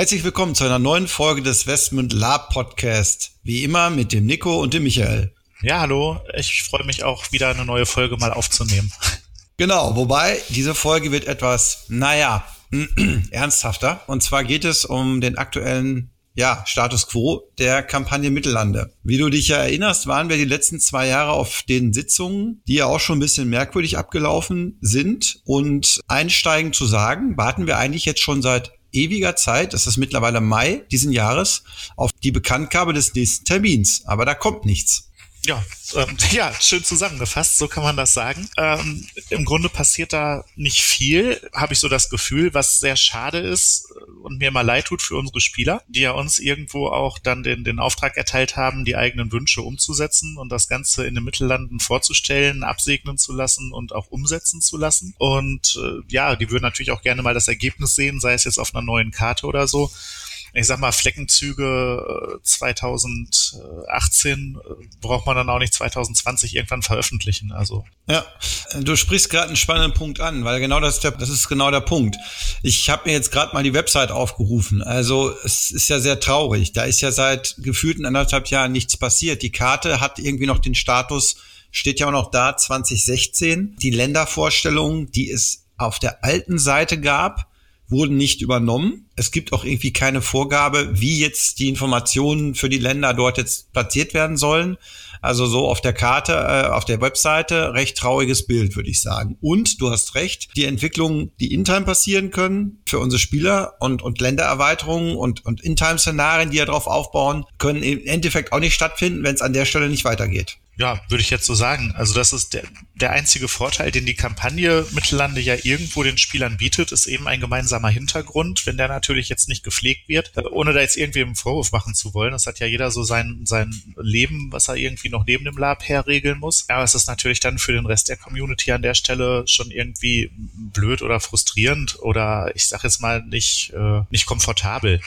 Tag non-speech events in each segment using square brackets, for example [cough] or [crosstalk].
Herzlich willkommen zu einer neuen Folge des Westmund Lab Podcast. Wie immer mit dem Nico und dem Michael. Ja, hallo. Ich freue mich auch wieder eine neue Folge mal aufzunehmen. Genau, wobei diese Folge wird etwas, naja, [clears throat] ernsthafter. Und zwar geht es um den aktuellen ja, Status quo der Kampagne Mittellande. Wie du dich ja erinnerst, waren wir die letzten zwei Jahre auf den Sitzungen, die ja auch schon ein bisschen merkwürdig abgelaufen sind. Und einsteigend zu sagen, warten wir eigentlich jetzt schon seit ewiger Zeit, das ist mittlerweile Mai diesen Jahres, auf die Bekanntgabe des nächsten Termins. Aber da kommt nichts. Ja, ähm, [laughs] ja, schön zusammengefasst, so kann man das sagen. Ähm, Im Grunde passiert da nicht viel, habe ich so das Gefühl, was sehr schade ist und mir mal leid tut für unsere Spieler, die ja uns irgendwo auch dann den, den Auftrag erteilt haben, die eigenen Wünsche umzusetzen und das Ganze in den Mittellanden vorzustellen, absegnen zu lassen und auch umsetzen zu lassen. Und äh, ja, die würden natürlich auch gerne mal das Ergebnis sehen, sei es jetzt auf einer neuen Karte oder so ich sag mal, Fleckenzüge 2018 äh, äh, braucht man dann auch nicht 2020 irgendwann veröffentlichen. Also. Ja, du sprichst gerade einen spannenden Punkt an, weil genau das ist, der, das ist genau der Punkt. Ich habe mir jetzt gerade mal die Website aufgerufen. Also es ist ja sehr traurig. Da ist ja seit gefühlten anderthalb Jahren nichts passiert. Die Karte hat irgendwie noch den Status, steht ja auch noch da, 2016. Die Ländervorstellungen, die es auf der alten Seite gab, wurden nicht übernommen. Es gibt auch irgendwie keine Vorgabe, wie jetzt die Informationen für die Länder dort jetzt platziert werden sollen. Also so auf der Karte, äh, auf der Webseite, recht trauriges Bild, würde ich sagen. Und du hast recht, die Entwicklungen, die in-time passieren können für unsere Spieler und, und Ländererweiterungen und, und in-time-Szenarien, die ja darauf aufbauen, können im Endeffekt auch nicht stattfinden, wenn es an der Stelle nicht weitergeht. Ja, würde ich jetzt so sagen. Also das ist der, der einzige Vorteil, den die Kampagne Mittellande ja irgendwo den Spielern bietet, ist eben ein gemeinsamer Hintergrund, wenn der natürlich jetzt nicht gepflegt wird, äh, ohne da jetzt irgendwie einen Vorwurf machen zu wollen. Das hat ja jeder so sein, sein Leben, was er irgendwie noch neben dem Lab herregeln muss. Aber es ist natürlich dann für den Rest der Community an der Stelle schon irgendwie blöd oder frustrierend oder ich sag jetzt mal nicht, äh, nicht komfortabel.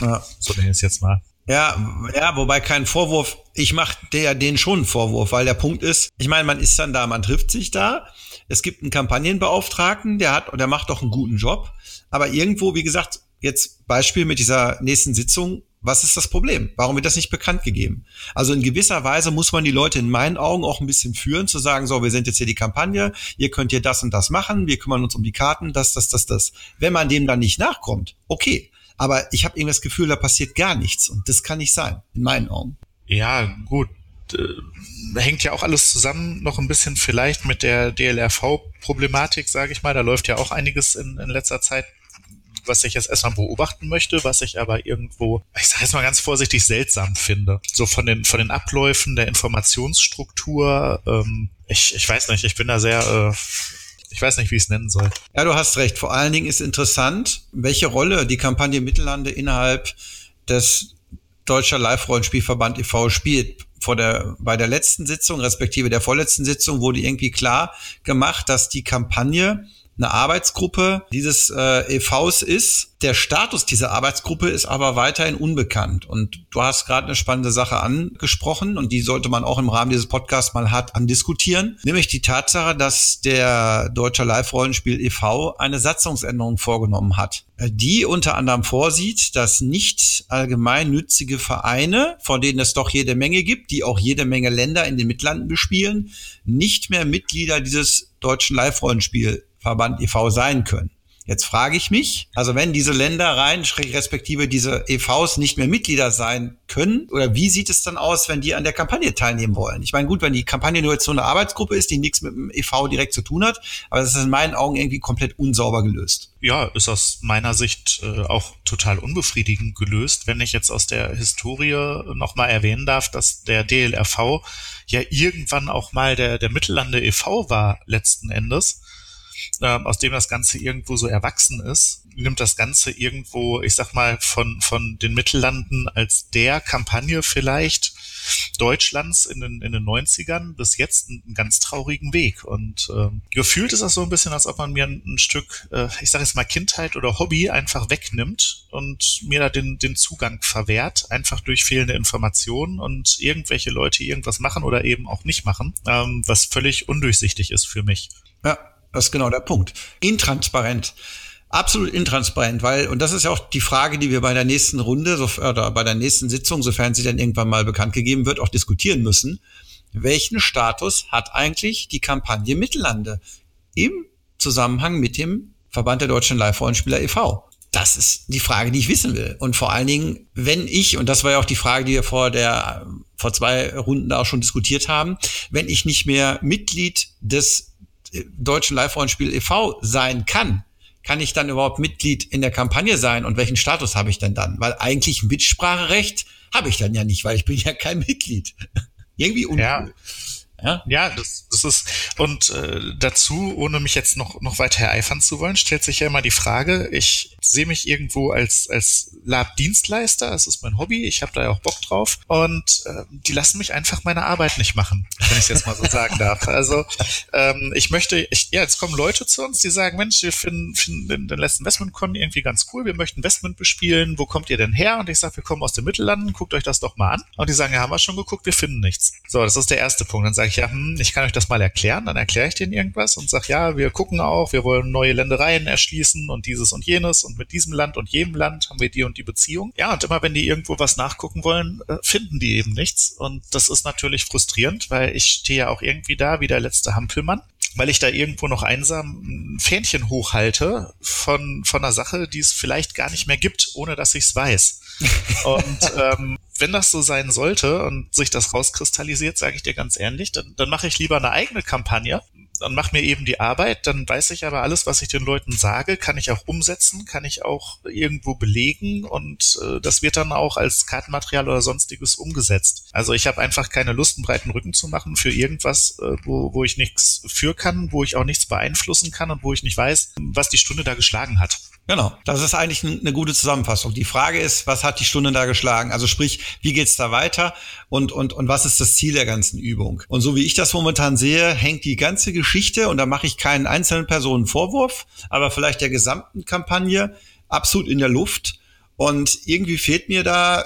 Ja. So nenne ich es jetzt mal. Ja, ja, wobei kein Vorwurf. Ich mache der den schon einen Vorwurf, weil der Punkt ist, ich meine, man ist dann da, man trifft sich da. Es gibt einen Kampagnenbeauftragten, der hat und der macht doch einen guten Job. Aber irgendwo, wie gesagt, jetzt Beispiel mit dieser nächsten Sitzung. Was ist das Problem? Warum wird das nicht bekannt gegeben? Also in gewisser Weise muss man die Leute in meinen Augen auch ein bisschen führen, zu sagen, so, wir sind jetzt hier die Kampagne, ihr könnt hier das und das machen, wir kümmern uns um die Karten, das, das, das, das. Wenn man dem dann nicht nachkommt, okay, aber ich habe irgendwie das Gefühl, da passiert gar nichts. Und das kann nicht sein, in meinen Augen. Ja, gut. Äh, hängt ja auch alles zusammen noch ein bisschen vielleicht mit der DLRV-Problematik, sage ich mal. Da läuft ja auch einiges in, in letzter Zeit was ich jetzt erstmal beobachten möchte, was ich aber irgendwo, ich sage jetzt mal ganz vorsichtig, seltsam finde. So von den, von den Abläufen der Informationsstruktur, ähm, ich, ich weiß nicht, ich bin da sehr äh, ich weiß nicht, wie ich es nennen soll. Ja, du hast recht. Vor allen Dingen ist interessant, welche Rolle die Kampagne Mittellande innerhalb des Deutscher Live-Rollenspielverband e.V. spielt. Vor der, bei der letzten Sitzung, respektive der vorletzten Sitzung, wurde irgendwie klar gemacht, dass die Kampagne eine Arbeitsgruppe dieses äh, EVs ist. Der Status dieser Arbeitsgruppe ist aber weiterhin unbekannt. Und du hast gerade eine spannende Sache angesprochen und die sollte man auch im Rahmen dieses Podcasts mal hart andiskutieren, nämlich die Tatsache, dass der Deutscher Live-Rollenspiel e.V. eine Satzungsänderung vorgenommen hat, die unter anderem vorsieht, dass nicht allgemein nützige Vereine, von denen es doch jede Menge gibt, die auch jede Menge Länder in den Mittlanden bespielen, nicht mehr Mitglieder dieses deutschen Live-Rollenspiel Verband e.V. sein können. Jetzt frage ich mich, also wenn diese Länder rein, respektive diese EVs nicht mehr Mitglieder sein können, oder wie sieht es dann aus, wenn die an der Kampagne teilnehmen wollen? Ich meine, gut, wenn die Kampagne nur jetzt so eine Arbeitsgruppe ist, die nichts mit dem EV direkt zu tun hat, aber das ist in meinen Augen irgendwie komplett unsauber gelöst. Ja, ist aus meiner Sicht äh, auch total unbefriedigend gelöst, wenn ich jetzt aus der Historie nochmal erwähnen darf, dass der DLRV ja irgendwann auch mal der, der Mittellande e.V. war, letzten Endes ähm, aus dem das Ganze irgendwo so erwachsen ist, nimmt das Ganze irgendwo, ich sag mal, von, von den Mittellanden als der Kampagne vielleicht Deutschlands in den, in den 90ern bis jetzt einen ganz traurigen Weg. Und ähm, gefühlt ist das so ein bisschen, als ob man mir ein, ein Stück, äh, ich sage jetzt mal Kindheit oder Hobby einfach wegnimmt und mir da den, den Zugang verwehrt, einfach durch fehlende Informationen und irgendwelche Leute irgendwas machen oder eben auch nicht machen, ähm, was völlig undurchsichtig ist für mich. Ja, das ist genau der Punkt. Intransparent absolut intransparent, weil, und das ist ja auch die Frage, die wir bei der nächsten Runde so, oder bei der nächsten Sitzung, sofern sie dann irgendwann mal bekannt gegeben wird, auch diskutieren müssen. Welchen Status hat eigentlich die Kampagne Mittellande im Zusammenhang mit dem Verband der deutschen Live-Rollenspieler e.V.? Das ist die Frage, die ich wissen will. Und vor allen Dingen, wenn ich, und das war ja auch die Frage, die wir vor der, vor zwei Runden auch schon diskutiert haben, wenn ich nicht mehr Mitglied des deutschen Live-Rollenspiel e.V. sein kann, kann ich dann überhaupt Mitglied in der Kampagne sein und welchen Status habe ich denn dann? Weil eigentlich Mitspracherecht habe ich dann ja nicht, weil ich bin ja kein Mitglied. [laughs] Irgendwie uncool. Ja. Ja, ja das, das ist, und äh, dazu, ohne mich jetzt noch, noch weiter ereifern zu wollen, stellt sich ja immer die Frage, ich sehe mich irgendwo als, als Lab-Dienstleister, das ist mein Hobby, ich habe da ja auch Bock drauf und äh, die lassen mich einfach meine Arbeit nicht machen, wenn ich es jetzt mal so sagen darf. Also ähm, ich möchte, ich, ja, jetzt kommen Leute zu uns, die sagen, Mensch, wir finden, finden den, letzten Investment-Con irgendwie ganz cool, wir möchten Investment bespielen, wo kommt ihr denn her? Und ich sage, wir kommen aus den Mittellanden, guckt euch das doch mal an. Und die sagen, ja, haben wir schon geguckt, wir finden nichts. So, das ist der erste Punkt. Dann sage ich, ja, hm, ich kann euch das mal erklären, dann erkläre ich denen irgendwas und sage, ja, wir gucken auch, wir wollen neue Ländereien erschließen und dieses und jenes und mit diesem Land und jedem Land haben wir die und die Beziehung. Ja, und immer wenn die irgendwo was nachgucken wollen, äh, finden die eben nichts. Und das ist natürlich frustrierend, weil ich stehe ja auch irgendwie da wie der letzte Hampelmann weil ich da irgendwo noch einsam ein Fähnchen hochhalte von, von einer Sache, die es vielleicht gar nicht mehr gibt, ohne dass ich es weiß. Und ähm, wenn das so sein sollte und sich das rauskristallisiert, sage ich dir ganz ehrlich, dann, dann mache ich lieber eine eigene Kampagne und mache mir eben die Arbeit. Dann weiß ich aber alles, was ich den Leuten sage, kann ich auch umsetzen, kann ich auch irgendwo belegen und äh, das wird dann auch als Kartenmaterial oder sonstiges umgesetzt. Also ich habe einfach keine Lust, einen breiten Rücken zu machen für irgendwas, äh, wo, wo ich nichts für kann, wo ich auch nichts beeinflussen kann und wo ich nicht weiß, was die Stunde da geschlagen hat. Genau, das ist eigentlich eine gute Zusammenfassung. Die Frage ist, was hat die Stunde da geschlagen? Also sprich, wie geht's da weiter und, und, und was ist das Ziel der ganzen Übung? Und so wie ich das momentan sehe, hängt die ganze Geschichte, und da mache ich keinen einzelnen Personen Vorwurf, aber vielleicht der gesamten Kampagne absolut in der Luft. Und irgendwie fehlt mir da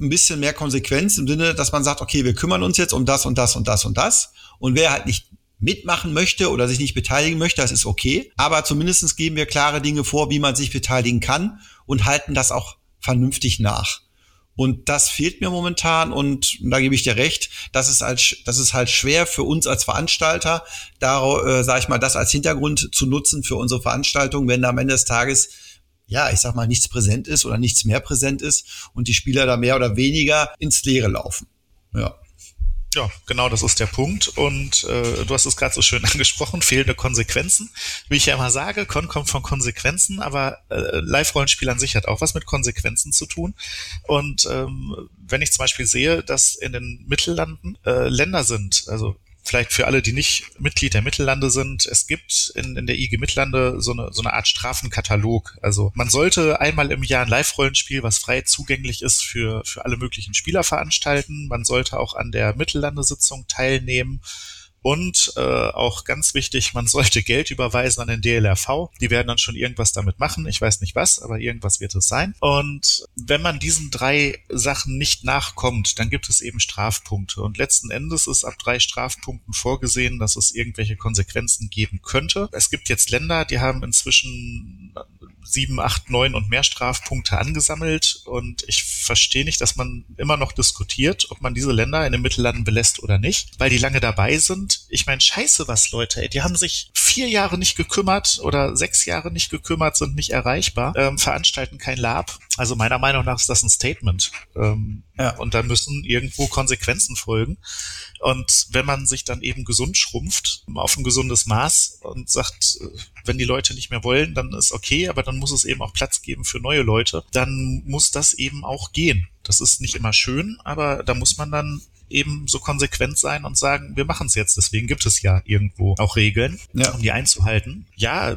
ein bisschen mehr Konsequenz im Sinne, dass man sagt, okay, wir kümmern uns jetzt um das und das und das und das. Und wer halt nicht mitmachen möchte oder sich nicht beteiligen möchte, das ist okay. Aber zumindestens geben wir klare Dinge vor, wie man sich beteiligen kann und halten das auch vernünftig nach. Und das fehlt mir momentan und da gebe ich dir recht, das ist, als, das ist halt schwer für uns als Veranstalter, da äh, sage ich mal, das als Hintergrund zu nutzen für unsere Veranstaltung, wenn da am Ende des Tages ja, ich sag mal, nichts präsent ist oder nichts mehr präsent ist und die Spieler da mehr oder weniger ins Leere laufen. Ja. Ja, genau, das ist der Punkt. Und äh, du hast es gerade so schön [laughs] angesprochen, fehlende Konsequenzen. Wie ich ja immer sage, Con kommt von Konsequenzen, aber äh, Live-Rollenspiel an sich hat auch was mit Konsequenzen zu tun. Und ähm, wenn ich zum Beispiel sehe, dass in den Mittellanden äh, Länder sind, also vielleicht für alle, die nicht Mitglied der Mittellande sind, es gibt in, in der IG Mittellande so eine, so eine Art Strafenkatalog. Also man sollte einmal im Jahr ein Live-Rollenspiel, was frei zugänglich ist für, für alle möglichen Spieler veranstalten. Man sollte auch an der Mittellande-Sitzung teilnehmen. Und äh, auch ganz wichtig, man sollte Geld überweisen an den DLRV. Die werden dann schon irgendwas damit machen. Ich weiß nicht was, aber irgendwas wird es sein. Und wenn man diesen drei Sachen nicht nachkommt, dann gibt es eben Strafpunkte. Und letzten Endes ist ab drei Strafpunkten vorgesehen, dass es irgendwelche Konsequenzen geben könnte. Es gibt jetzt Länder, die haben inzwischen sieben, acht, neun und mehr Strafpunkte angesammelt und ich verstehe nicht, dass man immer noch diskutiert, ob man diese Länder in den Mittellanden belässt oder nicht, weil die lange dabei sind. Ich meine, scheiße was, Leute, ey, die haben sich vier Jahre nicht gekümmert oder sechs Jahre nicht gekümmert, sind nicht erreichbar, ähm, veranstalten kein Lab. Also meiner Meinung nach ist das ein Statement. Ähm, ja. Und da müssen irgendwo Konsequenzen folgen. Und wenn man sich dann eben gesund schrumpft, auf ein gesundes Maß und sagt, äh, wenn die Leute nicht mehr wollen, dann ist okay, aber dann muss es eben auch Platz geben für neue Leute, dann muss das eben auch gehen. Das ist nicht immer schön, aber da muss man dann eben so konsequent sein und sagen, wir machen es jetzt. Deswegen gibt es ja irgendwo auch Regeln, ja. um die einzuhalten. Ja,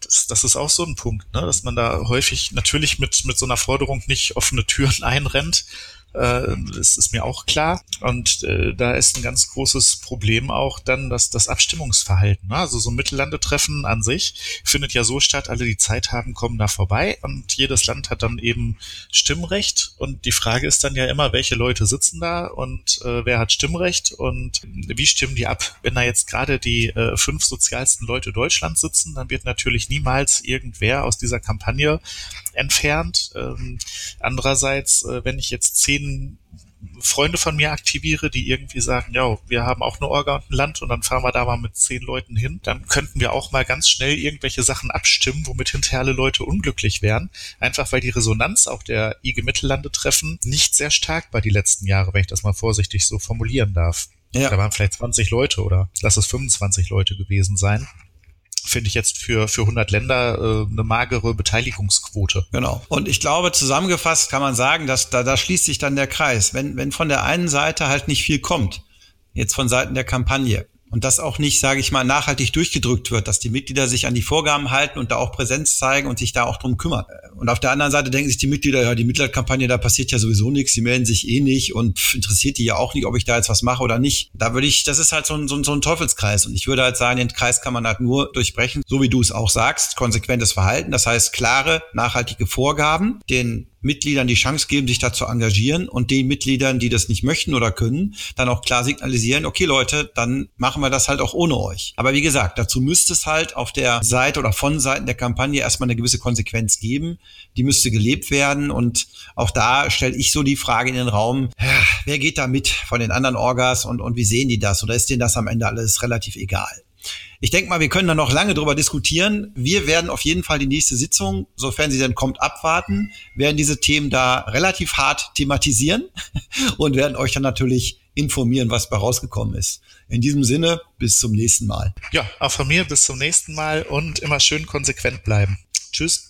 das, das ist auch so ein Punkt, ne? dass man da häufig natürlich mit, mit so einer Forderung nicht offene Türen [laughs] einrennt, äh, das ist mir auch klar. Und äh, da ist ein ganz großes Problem auch dann das, das Abstimmungsverhalten. Ne? Also so ein Mittellandetreffen an sich findet ja so statt, alle die Zeit haben, kommen da vorbei und jedes Land hat dann eben Stimmrecht. Und die Frage ist dann ja immer, welche Leute sitzen da und äh, wer hat Stimmrecht und wie stimmen die ab? Wenn da jetzt gerade die äh, fünf sozialsten Leute Deutschlands sitzen, dann wird natürlich niemals irgendwer aus dieser Kampagne entfernt. Ähm, andererseits, äh, wenn ich jetzt zehn Freunde von mir aktiviere, die irgendwie sagen, ja, wir haben auch eine Orga und ein Land und dann fahren wir da mal mit zehn Leuten hin, dann könnten wir auch mal ganz schnell irgendwelche Sachen abstimmen, womit hinterher alle Leute unglücklich wären. Einfach weil die Resonanz auch der IG Mittellande treffen nicht sehr stark war die letzten Jahre, wenn ich das mal vorsichtig so formulieren darf. Ja. Da waren vielleicht 20 Leute oder lass es 25 Leute gewesen sein finde ich jetzt für, für 100 Länder äh, eine magere Beteiligungsquote. Genau. Und ich glaube, zusammengefasst kann man sagen, dass da, da schließt sich dann der Kreis. Wenn, wenn von der einen Seite halt nicht viel kommt, jetzt von Seiten der Kampagne, und das auch nicht, sage ich mal, nachhaltig durchgedrückt wird, dass die Mitglieder sich an die Vorgaben halten und da auch Präsenz zeigen und sich da auch drum kümmern. Und auf der anderen Seite denken sich die Mitglieder, ja, die Mitgliederkampagne, da passiert ja sowieso nichts, die melden sich eh nicht und interessiert die ja auch nicht, ob ich da jetzt was mache oder nicht. Da würde ich, das ist halt so ein, so ein, so ein Teufelskreis und ich würde halt sagen, den Kreis kann man halt nur durchbrechen, so wie du es auch sagst, konsequentes Verhalten, das heißt klare, nachhaltige Vorgaben, den Mitgliedern die Chance geben, sich da zu engagieren und den Mitgliedern, die das nicht möchten oder können, dann auch klar signalisieren, okay Leute, dann machen wir das halt auch ohne euch. Aber wie gesagt, dazu müsste es halt auf der Seite oder von Seiten der Kampagne erstmal eine gewisse Konsequenz geben. Die müsste gelebt werden und auch da stelle ich so die Frage in den Raum, wer geht da mit von den anderen Orgas und, und wie sehen die das? Oder ist denen das am Ende alles relativ egal? Ich denke mal, wir können da noch lange drüber diskutieren. Wir werden auf jeden Fall die nächste Sitzung, sofern sie denn kommt, abwarten, werden diese Themen da relativ hart thematisieren [laughs] und werden euch dann natürlich informieren, was bei rausgekommen ist. In diesem Sinne, bis zum nächsten Mal. Ja, auch von mir bis zum nächsten Mal und immer schön konsequent bleiben. Tschüss.